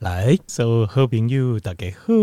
来，所有好朋友大家好，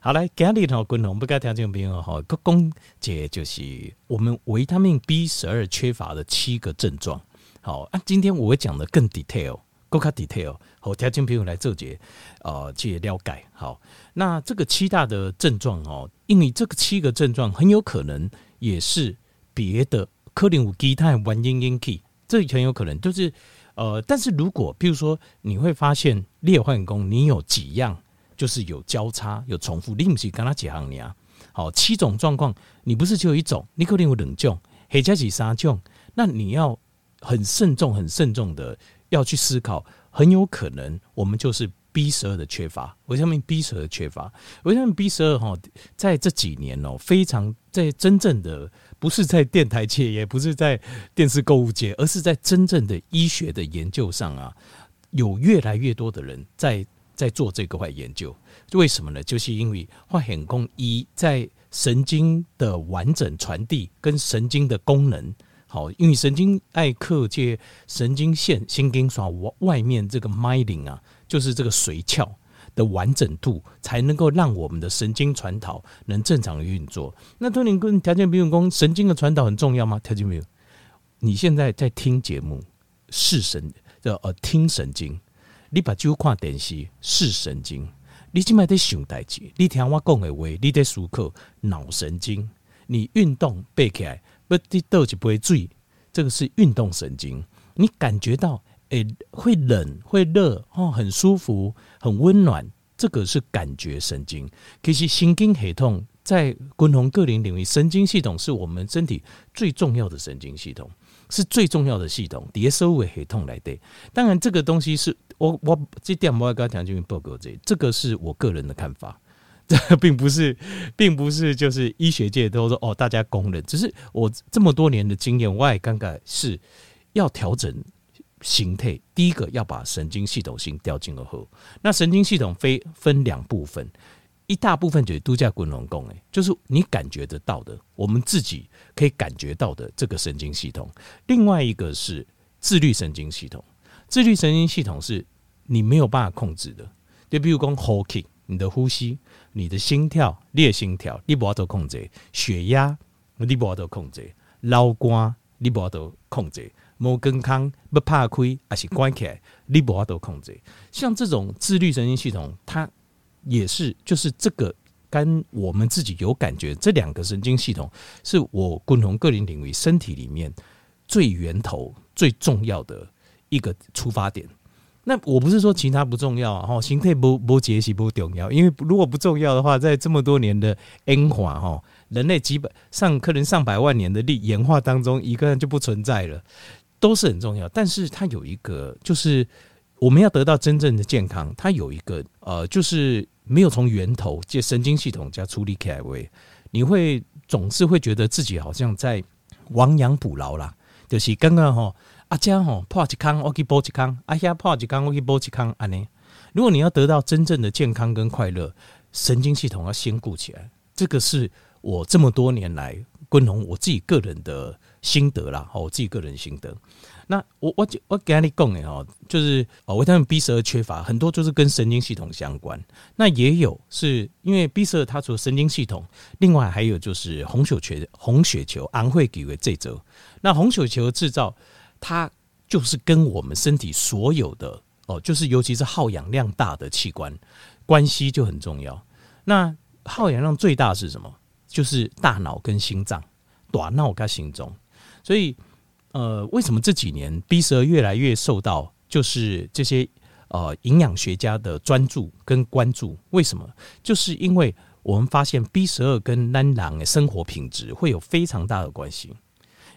好来，今日吼，共同不该听众朋友吼，个讲解就是我们维他命 B 十二缺乏的七个症状。好啊，今天我会讲的更 detail，更加 detail，好，听众朋友来做节，呃，去了解。好，那这个七大的症状哦，因为这个七个症状很有可能也是别的可能有其他原因引起，这很有可能就是。呃，但是如果比如说你会发现列换工，你有几样就是有交叉有重复，你不是跟他几行你啊？好，七种状况，你不是只有一种，你可能有两种，或者是三种，那你要很慎重、很慎重的要去思考，很有可能我们就是 B 十二的缺乏，维他命 B 十二的缺乏，维他命 B 十二哈，在这几年哦，非常在真正的。不是在电台界，也不是在电视购物界，而是在真正的医学的研究上啊，有越来越多的人在在做这个块研究。为什么呢？就是因为发现说一在神经的完整传递跟神经的功能，好，因为神经爱克界神经线、神经刷外外面这个 myelin 啊，就是这个髓鞘。的完整度才能够让我们的神经传导能正常运作。那托尼跟条件比如说神经的传导很重要吗？条件没有。你现在在听节目，是神叫呃听神经，你把酒看电视视神经，你今麦在想代志，你听我讲的话，你在思考脑神经。你运动背起来，不你倒一杯水，这个是运动神经。你感觉到。诶，会冷会热哦，很舒服，很温暖，这个是感觉神经。其实神经系统在不同个人领域，神经系统是我们身体最重要的神经系统，是最重要的系统。叠收为系统来的，当然这个东西是我我这点我要跟他讲，就报告这这个是我个人的看法，这并不是，并不是就是医学界都说哦，大家公认，只是我这么多年的经验，我也感觉是要调整。形态，第一个要把神经系统性调进而后，那神经系统非分两部分，一大部分就是度假滚龙宫，就是你感觉得到的，我们自己可以感觉到的这个神经系统。另外一个是自律神经系统，自律神经系统是你没有办法控制的，就比如说呼吸，你的呼吸、你的心跳、你的心跳，你不要都控制；血压，你不要都控制；老肝，你不要都控制。摩根康不怕亏，还是关起来，你不要都控制。像这种自律神经系统，它也是就是这个跟我们自己有感觉，这两个神经系统是我共同个人领域身体里面最源头最重要的一个出发点。那我不是说其他不重要啊，哈，形态不不解析不重要，因为如果不重要的话，在这么多年的演化哈，人类基本上可能上百万年的历演化当中，一个人就不存在了。都是很重要，但是它有一个，就是我们要得到真正的健康，它有一个呃，就是没有从源头借神经系统加处理开位，你会总是会觉得自己好像在亡羊补牢啦。就是刚刚哈阿家哈破吉康，我去补吉康，阿下破吉康，我去补吉康，安呢？如果你要得到真正的健康跟快乐，神经系统要先顾起来，这个是我这么多年来共同我自己个人的。心得啦，我自己个人心得。那我我我给你讲的哦，就是哦，维他命 B 十二缺乏很多，就是跟神经系统相关。那也有是因为 B 十二它除了神经系统，另外还有就是红血球、红血球安会给为这周。那红血球制造，它就是跟我们身体所有的哦，就是尤其是耗氧量大的器官关系就很重要。那耗氧量最大是什么？就是大脑跟心脏，大脑跟心脏。所以，呃，为什么这几年 B 十二越来越受到就是这些呃营养学家的专注跟关注？为什么？就是因为我们发现 B 十二跟男人的生活品质会有非常大的关系。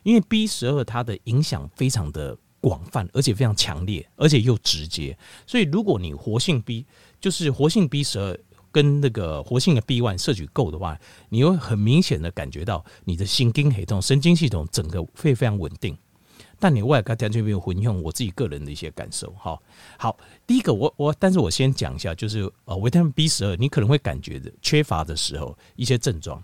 因为 B 十二它的影响非常的广泛，而且非常强烈，而且又直接。所以，如果你活性 B 就是活性 B 十二。跟那个活性的 B one 摄取够的话，你会很明显的感觉到你的神经系统、神经系统整个会非常稳定。但你外加条件没有混用，我自己个人的一些感受。好，好，第一个我我，但是我先讲一下，就是呃维他命 B 十二，你可能会感觉的缺乏的时候一些症状。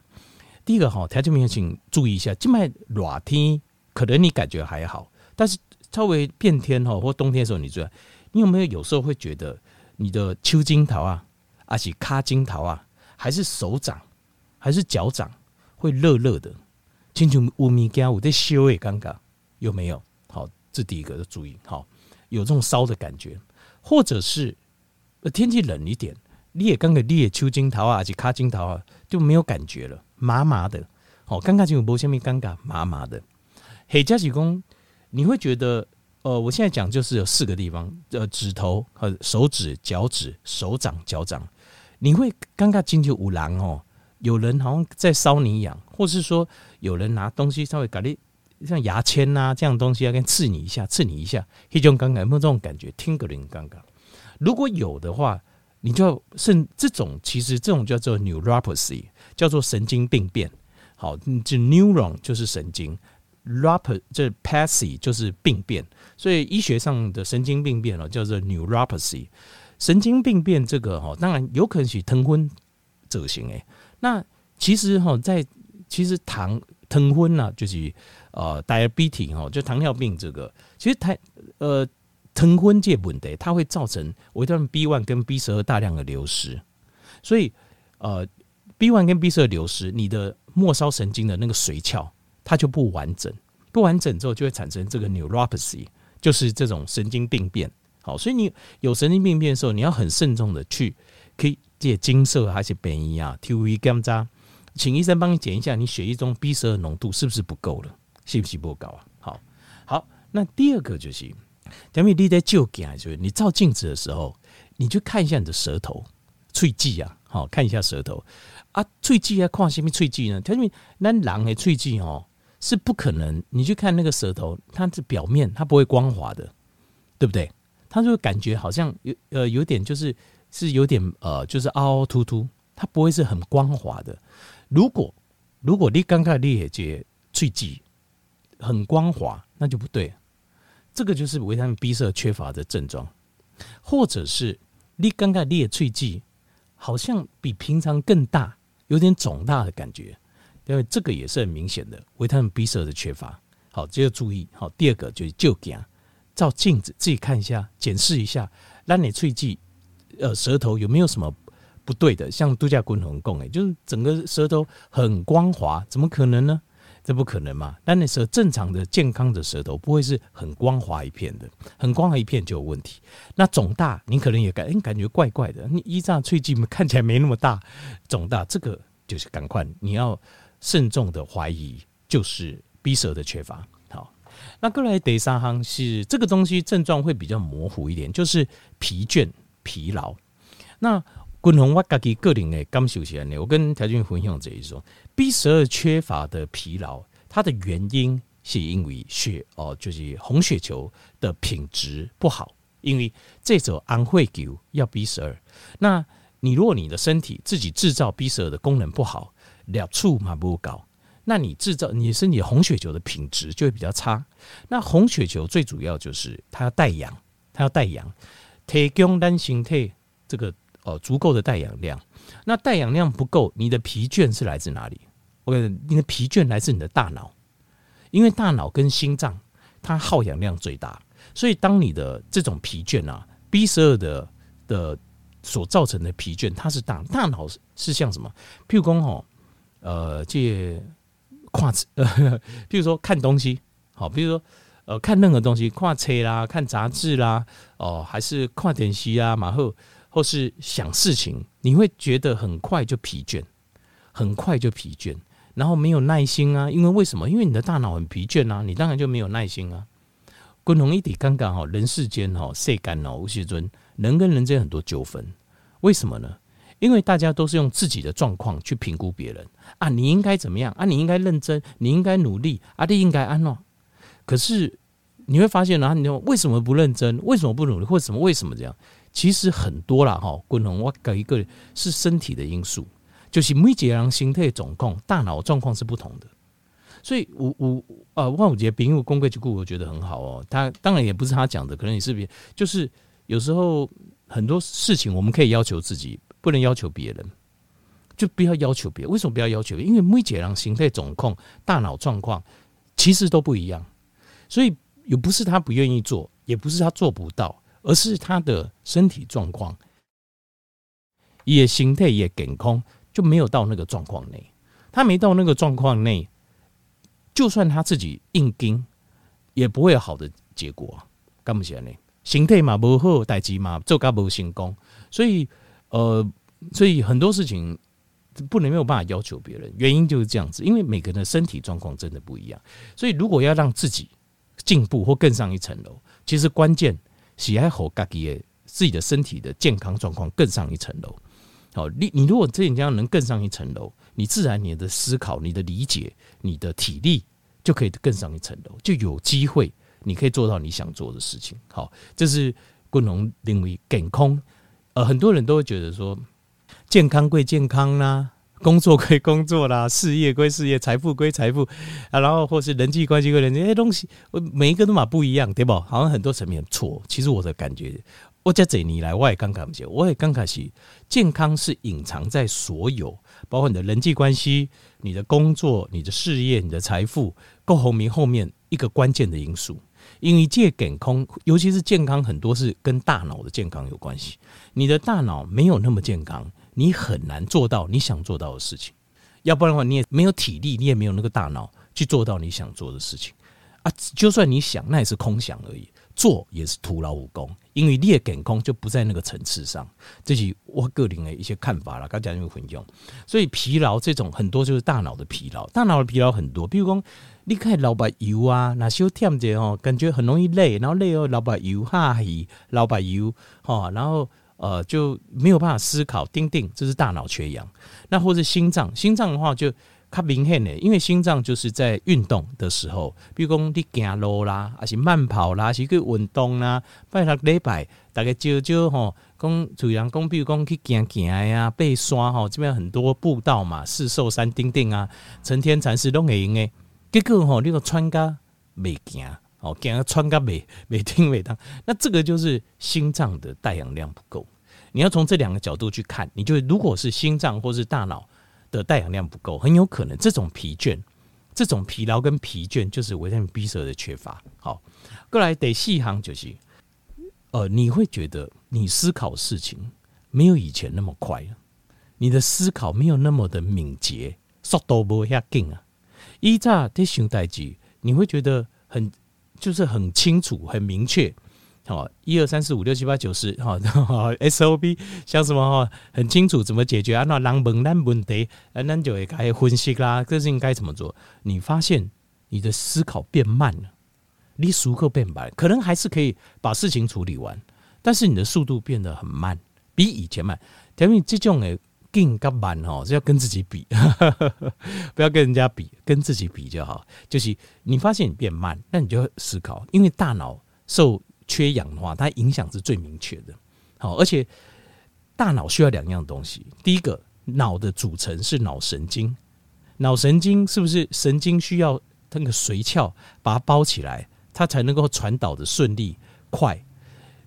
第一个哈，条件没有，请注意一下，静脉热天可能你感觉还好，但是稍微变天哈或冬天的时候，你注意，你有没有有时候会觉得？你的手指头啊，还是卡金桃啊，还是手掌，还是脚掌，会热热的，亲像有物件有在烧的感觉，有没有？好，这第一个要注意，好，有这种烧的感觉，或者是天气冷一点，你也刚刚你的手指头啊，还是脚趾头啊，就没有感觉了，麻麻的，好，尴尬就有无虾米尴尬，麻麻的。嘿加几公，你会觉得。呃，我现在讲就是有四个地方，呃，指头和手指、脚趾、手掌、脚掌，你会尴尬进去五郎哦。有人好像在烧你痒，或是说有人拿东西稍微搞你，像牙签呐、啊、这样东西要跟刺你一下，刺你一下，一种尴尬，有没有这种感觉？听个人尴尬。如果有的话，你就要甚这种其实这种叫做 neuropathy，叫做神经病变。好，就 neuron 就是神经。Rap 这 pathy 就是病变，所以医学上的神经病变哦，叫做 neuropathy。神经病变这个哈，当然有可能是糖分造成诶。那其实哈，在其实糖糖分呐，就是呃 diabetes 哈，就糖尿病这个，其实它呃糖分这问题，它会造成维他命 B one 跟 B 十二大量的流失。所以呃 B one 跟 B 十二流失，你的末梢神经的那个髓鞘。它就不完整，不完整之后就会产生这个 neuropathy，就是这种神经病变。好，所以你有神经病变的时候，你要很慎重的去可以借金色还是便宜啊？TV 检查，请医生帮你检一下，你血液中 B 十二浓度是不是不够了？是不是不够啊？好，好，那第二个就是，假如你在就镜，就是你照镜子的时候，你就看一下你的舌头、喙迹啊，好看一下舌头啊，喙迹啊，看什么喙迹呢？因为那狼的喙迹哦。是不可能，你去看那个舌头，它的表面它不会光滑的，对不对？它就感觉好像有呃有点就是是有点呃就是凹凹凸凸，它不会是很光滑的。如果如果你刚刚裂解脆剂很光滑，那就不对，这个就是维他命 B 色缺乏的症状，或者是你刚刚裂脆剂好像比平常更大，有点肿大的感觉。因为这个也是很明显的维他命 B 十二的缺乏。好，这个注意。好，第二个就是就镜，照镜子自己看一下，检视一下，让你喙际呃舌头有没有什么不对的？像度假滚红共，哎，就是整个舌头很光滑，怎么可能呢？这不可能嘛？但那时候正常的健康的舌头不会是很光滑一片的，很光滑一片就有问题。那肿大，你可能也感哎感觉怪怪的，你一张喙际看起来没那么大，肿大，这个就是赶快你要。慎重的怀疑就是 B 舌的缺乏。好，那过来第三项是这个东西症状会比较模糊一点，就是疲倦、疲劳。那滚红我自己个人的感受是呢，我跟条件分享这一说，B 十二缺乏的疲劳，它的原因是因为血哦，就是红血球的品质不好，因为这种红血球要 B 十二。那你如果你的身体自己制造 B 十二的功能不好。两处嘛不高，那你制造你身体红血球的品质就会比较差。那红血球最主要就是它要带氧，它要带氧，提供单形态这个哦足够的带氧量。那带氧量不够，你的疲倦是来自哪里？我跟你，的疲倦来自你的大脑，因为大脑跟心脏它耗氧量最大，所以当你的这种疲倦啊，B 十二的的所造成的疲倦，它是大大脑是像什么？譬如说吼。呃，借跨呃，譬如说看东西，好，比如说呃，看任何东西，跨车啦，看杂志啦，哦，还是跨点息啊，马后或是想事情，你会觉得很快就疲倦，很快就疲倦，然后没有耐心啊，因为为什么？因为你的大脑很疲倦啊，你当然就没有耐心啊。共同一点，刚刚好，人世间哈，世间哦，吴锡尊，人跟人间很多纠纷，为什么呢？因为大家都是用自己的状况去评估别人啊，你应该怎么样啊？你应该认真，你应该努力啊，你应该安乐。可是你会发现啊，你为什么不认真？为什么不努力？或什么？为什么这样？其实很多啦哈。共同我搞一个是身体的因素，就是每个人形态状况、大脑状况是不同的。所以我我啊，万五节丙午公贵之故，我觉得很好哦。他当然也不是他讲的，可能也是别，就是有时候很多事情我们可以要求自己。不能要求别人，就不要要求别人。为什么不要要求？因为每个人形态状况、大脑状况其实都不一样，所以也不是他不愿意做，也不是他做不到，而是他的身体状况也形态也健康，就没有到那个状况内。他没到那个状况内，就算他自己硬盯，也不会有好的结果。干不起来呢？形态嘛不好，代志嘛做甲不成功，所以呃，所以很多事情不能没有办法要求别人。原因就是这样子，因为每个人的身体状况真的不一样。所以如果要让自己进步或更上一层楼，其实关键喜爱好家己的自己的身体的健康状况更上一层楼。好，你你如果这样能更上一层楼，你自然你的思考、你的理解、你的体力就可以更上一层楼，就有机会。你可以做到你想做的事情，好，这是共同认为健康。呃，很多人都会觉得说，健康归健康啦，工作归工作啦，事业归事业，财富归财富啊，然后或是人际关系归人际，这些东西，我每一个都嘛不一样，对不？好像很多层面错。其实我的感觉，我这几年来我也刚开始，我也刚开始，健康是隐藏在所有，包括你的人际关系、你的工作、你的事业、你的财富，够后面后面一个关键的因素。因为借健康，尤其是健康，很多是跟大脑的健康有关系。你的大脑没有那么健康，你很难做到你想做到的事情。要不然的话，你也没有体力，你也没有那个大脑去做到你想做的事情啊。就算你想，那也是空想而已，做也是徒劳无功。因为你的健康就不在那个层次上。这是我个人的一些看法了，刚才就会用。所以疲劳这种很多就是大脑的疲劳，大脑的疲劳很多，比如说。你看老板油啊，那小忝者哦，感觉很容易累，然后累哦，老板油哈，老板油哈，然后呃就没有办法思考，定定，这是大脑缺氧。那或者心脏，心脏的话就较明显的，因为心脏就是在运动的时候，比如讲你走路啦，还是慢跑啦，还是去运动啦，拜六礼拜大概少少吼，讲主人讲，比如讲去行行呀，爬山吼，这边很多步道嘛，四寿山丁丁啊，成天禅师拢会用的。结果吼，你个穿甲未行，哦，行穿甲未未听未当，那这个就是心脏的带氧量不够。你要从这两个角度去看，你就如果是心脏或是大脑的带氧量不够，很有可能这种疲倦、这种疲劳跟疲倦就是维他命 B 十二的缺乏。好，过来得细行就是，呃，你会觉得你思考事情没有以前那么快了，你的思考没有那么的敏捷，速度不遐紧啊。一乍在想代志，你会觉得很就是很清楚、很明确。好，一二三四五六七八九十，好，SOP 像什么哈，很清楚怎么解决啊？那人问咱问题，啊，咱就会该分析啦，这是应该怎么做？你发现你的思考变慢了，你速度变慢，可能还是可以把事情处理完，但是你的速度变得很慢，比以前慢。因为这种诶。更加慢哦，是要跟自己比，不要跟人家比，跟自己比就好。就是你发现你变慢，那你就思考，因为大脑受缺氧的话，它影响是最明确的。好，而且大脑需要两样东西，第一个，脑的组成是脑神经，脑神经是不是神经需要那个髓鞘把它包起来，它才能够传导的顺利快，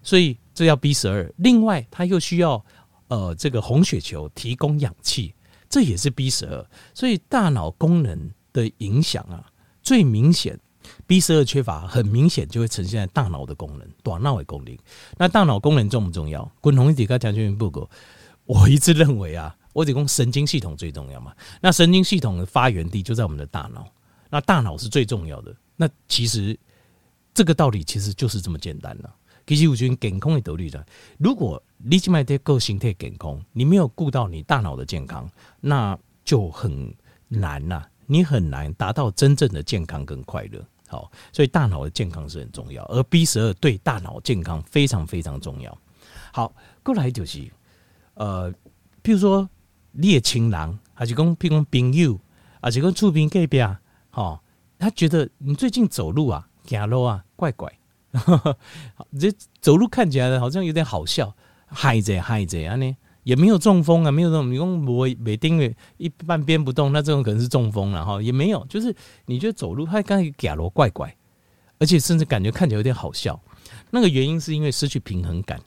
所以这要 B 十二。另外，它又需要。呃，这个红血球提供氧气，这也是 B 十二，所以大脑功能的影响啊，最明显 B 十二缺乏，很明显就会呈现在大脑的功能，短脑的功能。那大脑功能重不重要？滚红一点，刚讲就不够。我一直认为啊，我只讲神经系统最重要嘛。那神经系统的发源地就在我们的大脑，那大脑是最重要的。那其实这个道理其实就是这么简单了。其实我觉得健康的道理的，如果你只买的个性太健康，你没有顾到你大脑的健康，那就很难呐、啊，你很难达到真正的健康跟快乐。好，所以大脑的健康是很重要，而 B 十二对大脑健康非常非常重要。好，过来就是呃，比如说你的亲人，还是讲，譬如讲朋友，还是讲厝边隔壁啊，哈，他觉得你最近走路啊、走路啊，怪怪。这走路看起来好像有点好笑，嗨着嗨着啊呢，也没有中风啊，没有那种你用我每丁一半边不动，那这种可能是中风了哈，也没有，就是你觉得走路他刚才假罗怪怪，而且甚至感觉看起来有点好笑，那个原因是因为失去平衡感，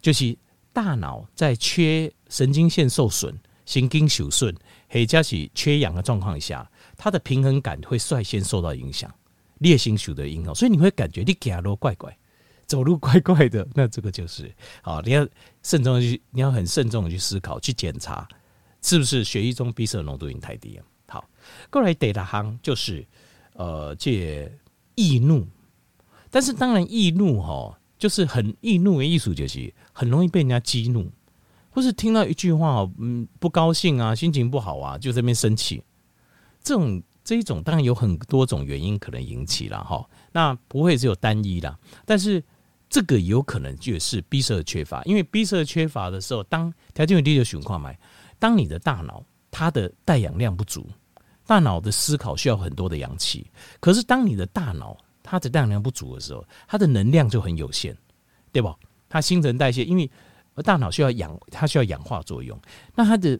就是大脑在缺神经线受损、神经受损，或者是缺氧的状况下，它的平衡感会率先受到影响。烈性属的影响，所以你会感觉你走路怪怪，走路怪怪的，那这个就是好，你要慎重的去，你要很慎重的去思考，去检查是不是血液中 B 色浓度已经太低了。好，过来第二行就是呃，这易怒，但是当然易怒哈，就是很易怒的艺术就是很容易被人家激怒，或是听到一句话嗯不高兴啊，心情不好啊，就这边生气，这种。这一种当然有很多种原因可能引起了哈，那不会只有单一啦。但是这个有可能就是 B 色缺乏，因为 B 色缺乏的时候，当条件有低的情况嘛，当你的大脑它的带氧量不足，大脑的思考需要很多的氧气，可是当你的大脑它的带氧量不足的时候，它的能量就很有限，对吧？它新陈代谢，因为大脑需要氧，它需要氧化作用，那它的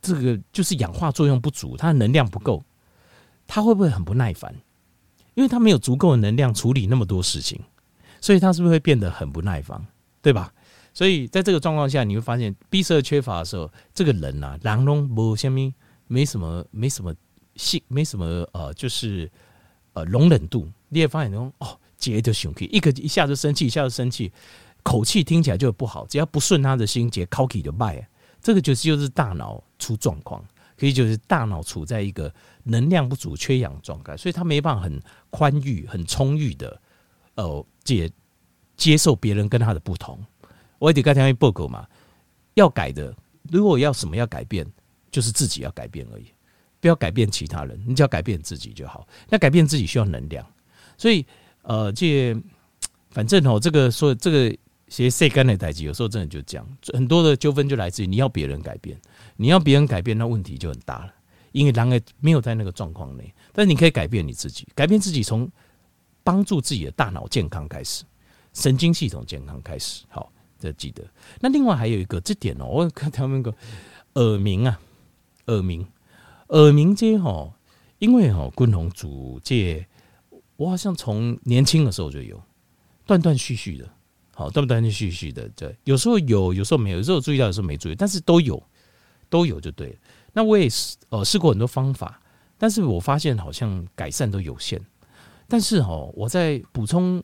这个就是氧化作用不足，它的能量不够。它会不会很不耐烦？因为它没有足够的能量处理那么多事情，所以他是不是会变得很不耐烦？对吧？所以在这个状况下，你会发现 B 色缺乏的时候，这个人啊，狼龙不下面没什么，没什么性，没什么呃，就是呃容忍度。你也发现说哦，接就生气，一个一下就生气，一下就生气，口气听起来就不好。只要不顺他的心结，口气就败。这个就是就是大脑出状况。所以就是大脑处在一个能量不足、缺氧状态，所以他没办法很宽裕、很充裕的，呃，接接受别人跟他的不同。我也得刚才一报告嘛，要改的，如果要什么要改变，就是自己要改变而已，不要改变其他人，你只要改变自己就好。那改变自己需要能量，所以呃，这反正哦，这个说这个。其实干的代际，有时候真的就这样，很多的纠纷就来自于你要别人改变，你要别人改变，那问题就很大了。因为人也没有在那个状况内，但是你可以改变你自己，改变自己从帮助自己的大脑健康开始，神经系统健康开始。好，这记得。那另外还有一个这点哦，我看他们个耳鸣啊，耳鸣，耳鸣这吼，因为吼共同组这，我好像从年轻的时候就有，断断续续的。好，断断续续的，对，有时候有，有时候没有，有时候注意到，有时候没注意，但是都有，都有就对了。那我也是，呃，试过很多方法，但是我发现好像改善都有限。但是哦，我在补充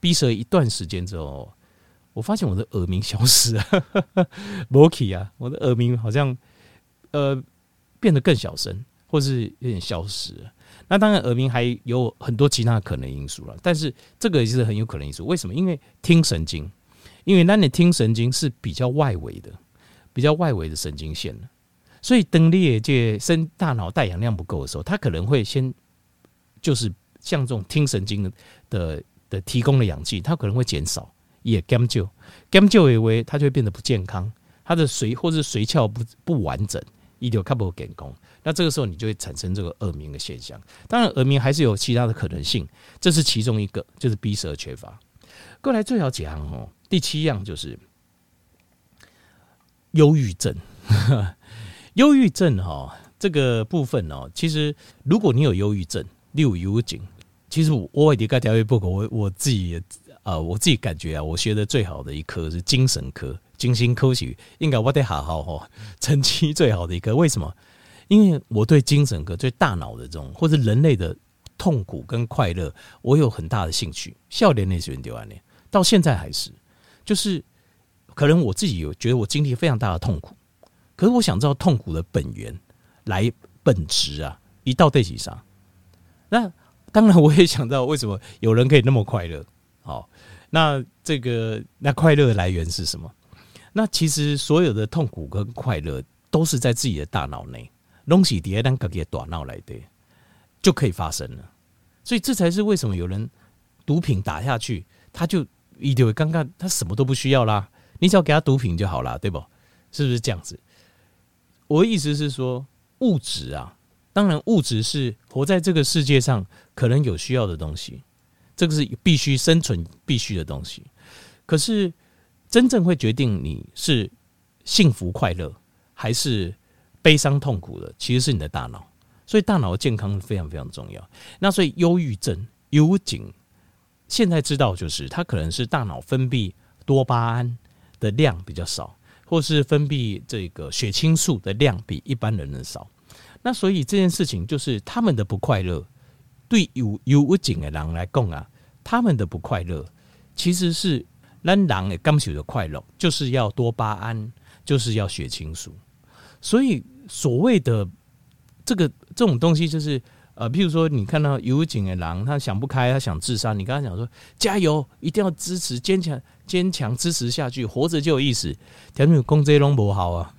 B 舌一段时间之后，我发现我的耳鸣消失了，m o k e y 啊，我的耳鸣好像呃变得更小声，或是有点消失。那当然，耳鸣还有很多其他可能因素了，但是这个也是很有可能因素。为什么？因为听神经，因为那你听神经是比较外围的，比较外围的神经线，所以当你这生大脑带氧量不够的时候，它可能会先就是像这种听神经的的提供的氧气，它可能会减少，也减少，减少以为它就会变得不健康，它的髓或是髓鞘不不完整，一条卡不健康。那这个时候你就会产生这个耳鸣的现象。当然，耳鸣还是有其他的可能性，这是其中一个，就是 B 舌缺乏。过来最好几行哦，第七样就是忧郁症。忧郁症哈，这个部分哦，其实如果你有忧郁症，你有忧郁，其实我我也得调一报告。我我自己啊、我自己感觉啊，我学的最好的一科是精神科，精神科学应该我得好好哈，成绩最好的一科。为什么？因为我对精神科、对大脑的这种或者人类的痛苦跟快乐，我有很大的兴趣。笑脸那些人丢完脸，到现在还是，就是可能我自己有觉得我经历非常大的痛苦，可是我想知道痛苦的本源来本质啊，一到对起上。那 当然我也想到为什么有人可以那么快乐。好，那这个那快乐的来源是什么？那其实所有的痛苦跟快乐都是在自己的大脑内。东西叠单个给大脑来的，就可以发生了。所以这才是为什么有人毒品打下去，他就一定会刚刚他什么都不需要啦，你只要给他毒品就好了，对不？是不是这样子？我的意思是说，物质啊，当然物质是活在这个世界上可能有需要的东西，这个是必须生存必须的东西。可是真正会决定你是幸福快乐还是？悲伤痛苦的其实是你的大脑，所以大脑的健康非常非常重要。那所以忧郁症、忧郁，现在知道就是它可能是大脑分泌多巴胺的量比较少，或是分泌这个血清素的量比一般人的少。那所以这件事情就是他们的不快乐，对有忧郁症的人来讲啊，他们的不快乐其实是让狼诶刚取的快乐，就是要多巴胺，就是要血清素。所以所谓的这个这种东西，就是呃，譬如说你看到有警的狼，他想不开，他想自杀，你跟他讲说加油，一定要支持，坚强，坚强支持下去，活着就有意思。条件公这拢不好啊，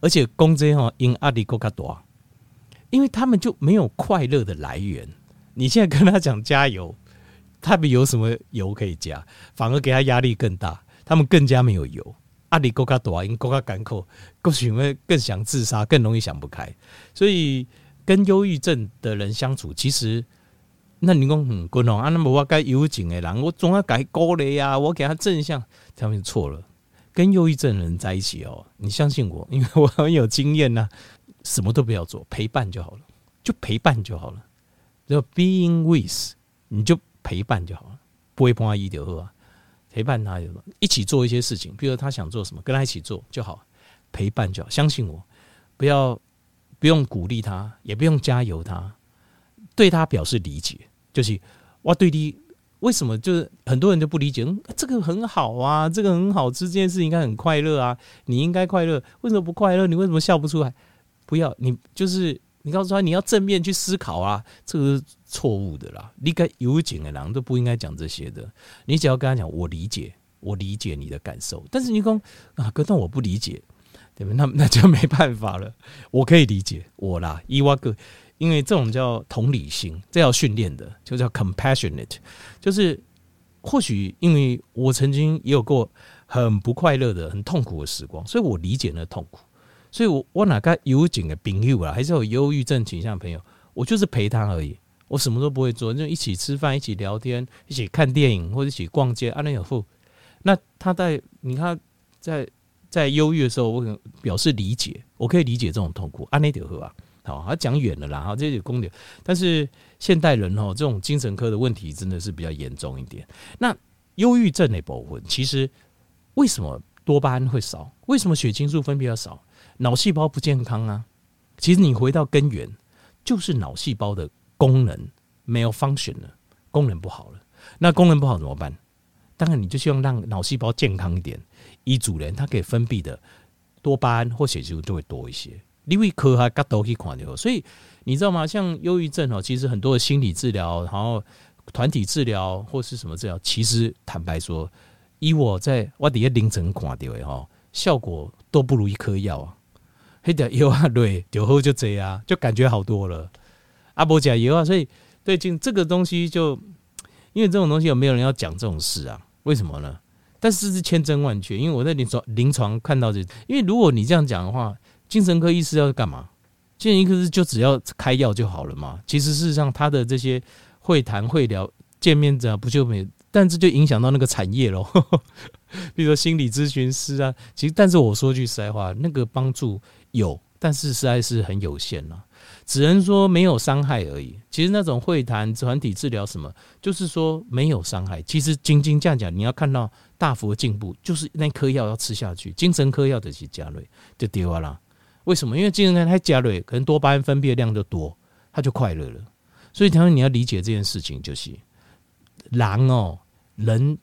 而且公这哈因压力够卡大，因为他们就没有快乐的来源。你现在跟他讲加油，他们有什么油可以加？反而给他压力更大，他们更加没有油。压力够卡大，因够卡艰苦，更喜欢更想自杀，更容易想不开。所以跟忧郁症的人相处，其实那你讲很，滚龙啊，那么我该忧郁的人，我总要改高了呀，我给他正向，他们错了。跟忧郁症的人在一起哦，你相信我，因为我很有经验呐、啊，什么都不要做，陪伴就好了，就陪伴就好了。就 being with，你就陪伴就好了，不会碰他一丢二啊，陪伴他，一起做一些事情，比如他想做什么，跟他一起做就好，陪伴就好。相信我，不要不用鼓励他，也不用加油他，对他表示理解，就是哇，对的，为什么就是很多人就不理解？嗯，这个很好啊，这个很好吃，这件事应该很快乐啊，你应该快乐，为什么不快乐？你为什么笑不出来？不要，你就是。你告诉他，你要正面去思考啊，这个是错误的啦。你该有警的人都不应该讲这些的。你只要跟他讲，我理解，我理解你的感受。但是你讲啊，哥，但我不理解，对吧？那那就没办法了。我可以理解我啦，伊瓦哥，因为这种叫同理心，这要训练的，就叫 compassionate。就是或许因为我曾经也有过很不快乐的、很痛苦的时光，所以我理解那痛苦。所以我，我哪个有警的朋友啊，还是有忧郁症倾向的朋友，我就是陪他而已，我什么都不会做，就一起吃饭，一起聊天，一起看电影，或者一起逛街。阿内有富，那他在你看在在忧郁的时候，我可能表示理解，我可以理解这种痛苦。阿内有富啊，好，他讲远了啦，哈，这些公点。但是现代人哦，这种精神科的问题真的是比较严重一点。那忧郁症的部分，其实为什么多巴胺会少？为什么血清素分泌要少？脑细胞不健康啊！其实你回到根源，就是脑细胞的功能没有 function 了，功能不好了。那功能不好怎么办？当然你就希望让脑细胞健康一点，医主人他可以分泌的多巴胺或血清素就会多一些。因为科学角度去看的，所以你知道吗？像忧郁症哦，其实很多的心理治疗，然后团体治疗或是什么治疗，其实坦白说，以我在我底下凌晨看到的哈，效果都不如一颗药啊。黑点油啊，对，酒后就这样，就感觉好多了。阿伯讲油啊，所以最近这个东西就，因为这种东西有没有人要讲这种事啊？为什么呢？但是是千真万确，因为我在临床临床看到这，因为如果你这样讲的话，精神科医师要干嘛？精神科医师就只要开药就好了嘛。其实事实上，他的这些会谈会聊见面这样不就没？但这就影响到那个产业喽。比如说心理咨询师啊，其实但是我说句实在话，那个帮助。有，但是实在是很有限了，只能说没有伤害而已。其实那种会谈、团体治疗什么，就是说没有伤害。其实仅仅这样讲，你要看到大幅的进步，就是那颗药要吃下去，精神科药的是加瑞就丢了。为什么？因为精神科它加瑞，可能多巴胺分泌的量就多，他就快乐了。所以，他说你要理解这件事情，就是狼哦，人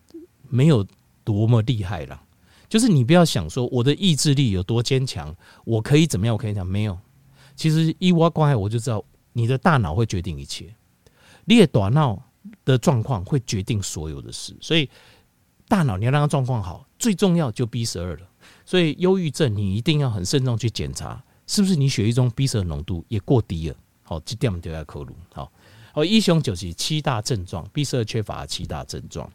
没有多么厉害了。就是你不要想说我的意志力有多坚强，我可以怎么样？我可以讲没有。其实一挖关爱我就知道，你的大脑会决定一切，你的大脑的状况会决定所有的事。所以大脑你要让它状况好，最重要就 B 十二了。所以忧郁症你一定要很慎重去检查，是不是你血液中 B 十二浓度也过低了？好，这点就要考虑。好，好，一雄就是七大症状，B 十二缺乏七大症状。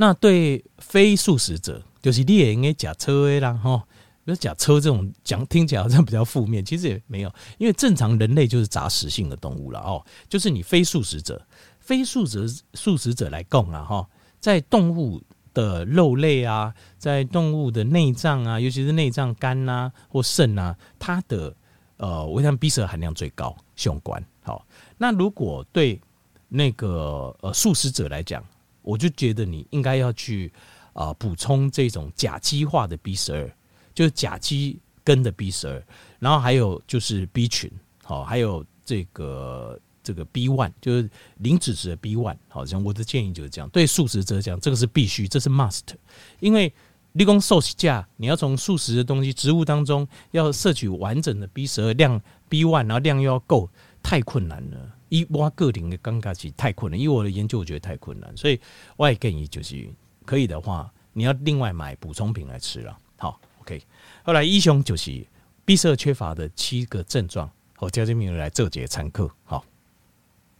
那对非素食者，就是你也应该假车的啦，哈，比如假车这种讲听起来好像比较负面，其实也没有，因为正常人类就是杂食性的动物了哦，就是你非素食者，非素食素食者来供啊，哈，在动物的肉类啊，在动物的内脏啊，尤其是内脏肝呐或肾呐，它的呃维他命 B 十二含量最高，相关。好，那如果对那个呃素食者来讲，我就觉得你应该要去啊补充这种甲基化的 B 十二，就是甲基根的 B 十二，然后还有就是 B 群，好，还有这个这个 B one，就是磷脂质的 B one。好像我的建议就是这样，对素食者讲，这个是必须，这是 must，因为立功瘦价，你要从素食的东西、植物当中要摄取完整的 B 十二量 B one，然后量又要够，太困难了。一挖个体的尴尬期太困难，因为我的研究我觉得太困难，所以我也建议就是可以的话，你要另外买补充品来吃了。好，OK。后来医生就是闭塞缺乏的七个症状，我叫这名来这节参课。好。